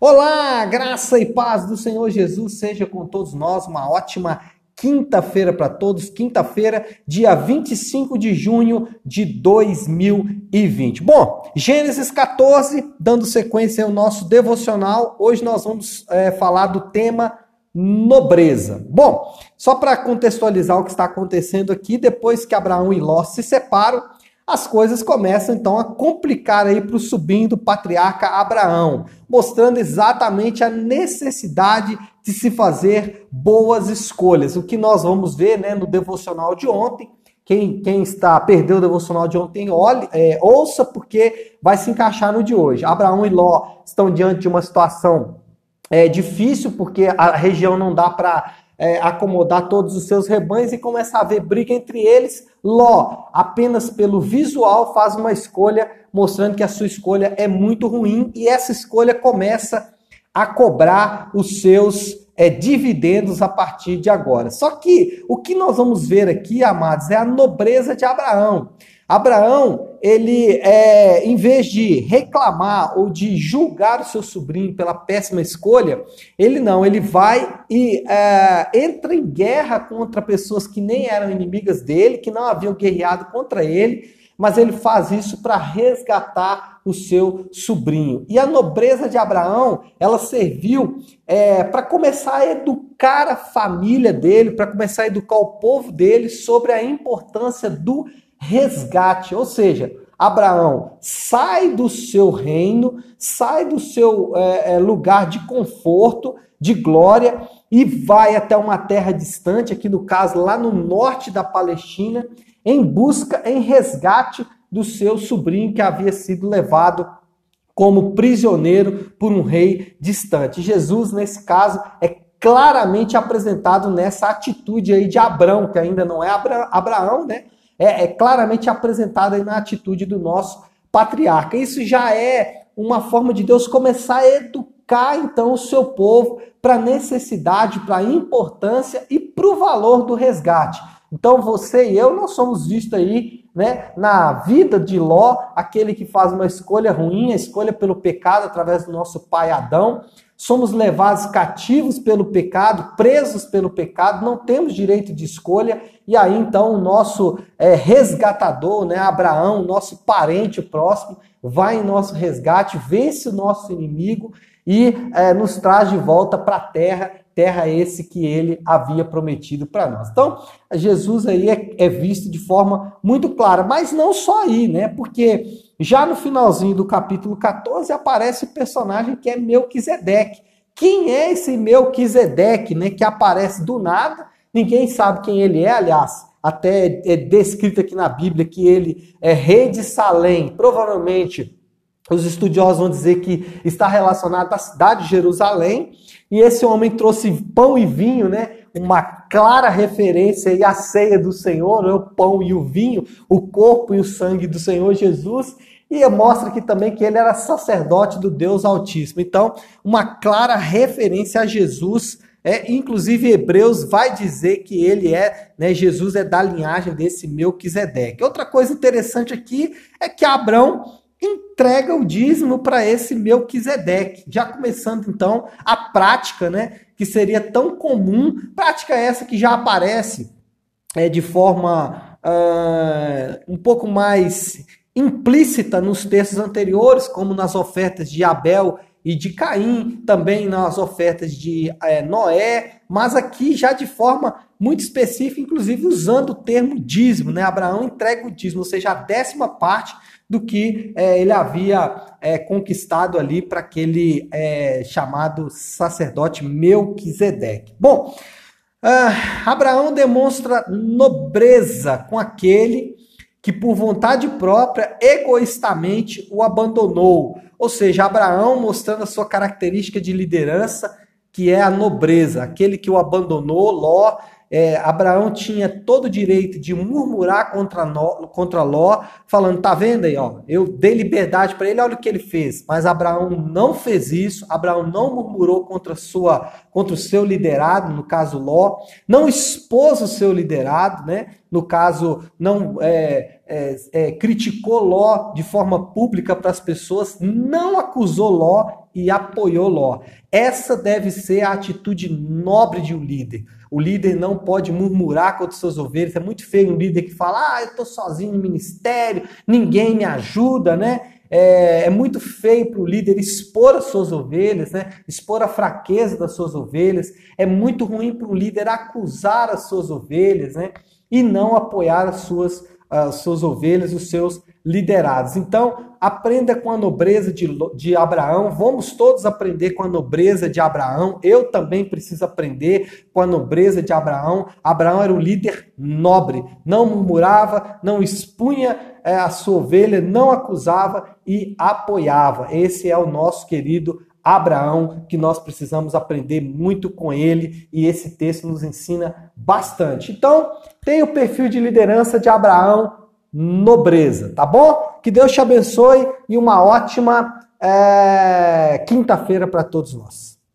Olá, graça e paz do Senhor Jesus seja com todos nós. Uma ótima quinta-feira para todos. Quinta-feira, dia 25 de junho de 2020. Bom, Gênesis 14, dando sequência ao nosso devocional. Hoje nós vamos é, falar do tema nobreza. Bom, só para contextualizar o que está acontecendo aqui, depois que Abraão e Ló se separam, as coisas começam então a complicar aí para o sobrinho do patriarca Abraão, mostrando exatamente a necessidade de se fazer boas escolhas. O que nós vamos ver né, no devocional de ontem. Quem, quem está perdeu o devocional de ontem, olhe, é, ouça porque vai se encaixar no de hoje. Abraão e Ló estão diante de uma situação é, difícil porque a região não dá para é, acomodar todos os seus rebanhos e começa a haver briga entre eles. Ló, apenas pelo visual, faz uma escolha mostrando que a sua escolha é muito ruim e essa escolha começa a cobrar os seus é, dividendos a partir de agora. Só que o que nós vamos ver aqui, amados, é a nobreza de Abraão. Abraão, ele, é, em vez de reclamar ou de julgar o seu sobrinho pela péssima escolha, ele não, ele vai e é, entra em guerra contra pessoas que nem eram inimigas dele, que não haviam guerreado contra ele, mas ele faz isso para resgatar o seu sobrinho. E a nobreza de Abraão, ela serviu é, para começar a educar a família dele, para começar a educar o povo dele sobre a importância do resgate, ou seja, Abraão sai do seu reino, sai do seu é, é, lugar de conforto, de glória e vai até uma terra distante, aqui no caso lá no norte da Palestina, em busca, em resgate do seu sobrinho que havia sido levado como prisioneiro por um rei distante. Jesus, nesse caso, é claramente apresentado nessa atitude aí de Abraão, que ainda não é Abraão, né? é, é claramente apresentada aí na atitude do nosso patriarca. Isso já é uma forma de Deus começar a educar então o seu povo para a necessidade, para a importância e para o valor do resgate. Então você e eu não somos vistos aí né, na vida de Ló, aquele que faz uma escolha ruim, a escolha pelo pecado através do nosso pai Adão. Somos levados cativos pelo pecado, presos pelo pecado, não temos direito de escolha. E aí então o nosso é, resgatador, né, Abraão, nosso parente próximo, vai em nosso resgate, vence o nosso inimigo e é, nos traz de volta para a terra terra esse que ele havia prometido para nós. Então, Jesus aí é, é, visto de forma muito clara, mas não só aí, né? Porque já no finalzinho do capítulo 14 aparece o personagem que é Melquisedeque. Quem é esse Melquisedeque, né, que aparece do nada? Ninguém sabe quem ele é, aliás, até é descrito aqui na Bíblia que ele é rei de Salém, provavelmente os estudiosos vão dizer que está relacionado à cidade de Jerusalém, e esse homem trouxe pão e vinho, né? Uma clara referência à ceia do Senhor, né? o pão e o vinho, o corpo e o sangue do Senhor Jesus. E mostra aqui também que ele era sacerdote do Deus Altíssimo. Então, uma clara referência a Jesus. É, inclusive, Hebreus vai dizer que ele é, né, Jesus é da linhagem desse Melquisedeque. Outra coisa interessante aqui é que Abraão entrega o dízimo para esse Melquisedeque. Já começando então a prática, né, que seria tão comum, prática essa que já aparece é, de forma uh, um pouco mais implícita nos textos anteriores, como nas ofertas de Abel e de Caim, também nas ofertas de é, Noé, mas aqui já de forma muito específica, inclusive usando o termo dízimo, né? Abraão entrega o dízimo, ou seja, a décima parte do que é, ele havia é, conquistado ali para aquele chamado sacerdote Melquisedeque. Bom, uh, Abraão demonstra nobreza com aquele que por vontade própria, egoístamente o abandonou. Ou seja, Abraão mostrando a sua característica de liderança, que é a nobreza, aquele que o abandonou, Ló, é, Abraão tinha todo o direito de murmurar contra, no, contra Ló, falando: tá vendo aí, ó, eu dei liberdade para ele, olha o que ele fez. Mas Abraão não fez isso, Abraão não murmurou contra, sua, contra o seu liderado, no caso Ló, não expôs o seu liderado, né? No caso, não é, é, é, criticou Ló de forma pública para as pessoas, não acusou Ló e apoiou Ló. Essa deve ser a atitude nobre de um líder. O líder não pode murmurar contra seus ovelhas. É muito feio um líder que fala: ah, eu estou sozinho no ministério, ninguém me ajuda, né? É, é muito feio para o líder expor as suas ovelhas, né? expor a fraqueza das suas ovelhas. É muito ruim para o líder acusar as suas ovelhas né? E não apoiar as suas, as suas ovelhas, os seus liderados. Então, aprenda com a nobreza de, de Abraão. Vamos todos aprender com a nobreza de Abraão. Eu também preciso aprender com a nobreza de Abraão. Abraão era um líder nobre, não murmurava, não expunha é, a sua ovelha, não acusava e apoiava. Esse é o nosso querido Abraão, que nós precisamos aprender muito com ele e esse texto nos ensina bastante. Então, tem o perfil de liderança de Abraão, nobreza, tá bom? Que Deus te abençoe e uma ótima é, quinta-feira para todos nós.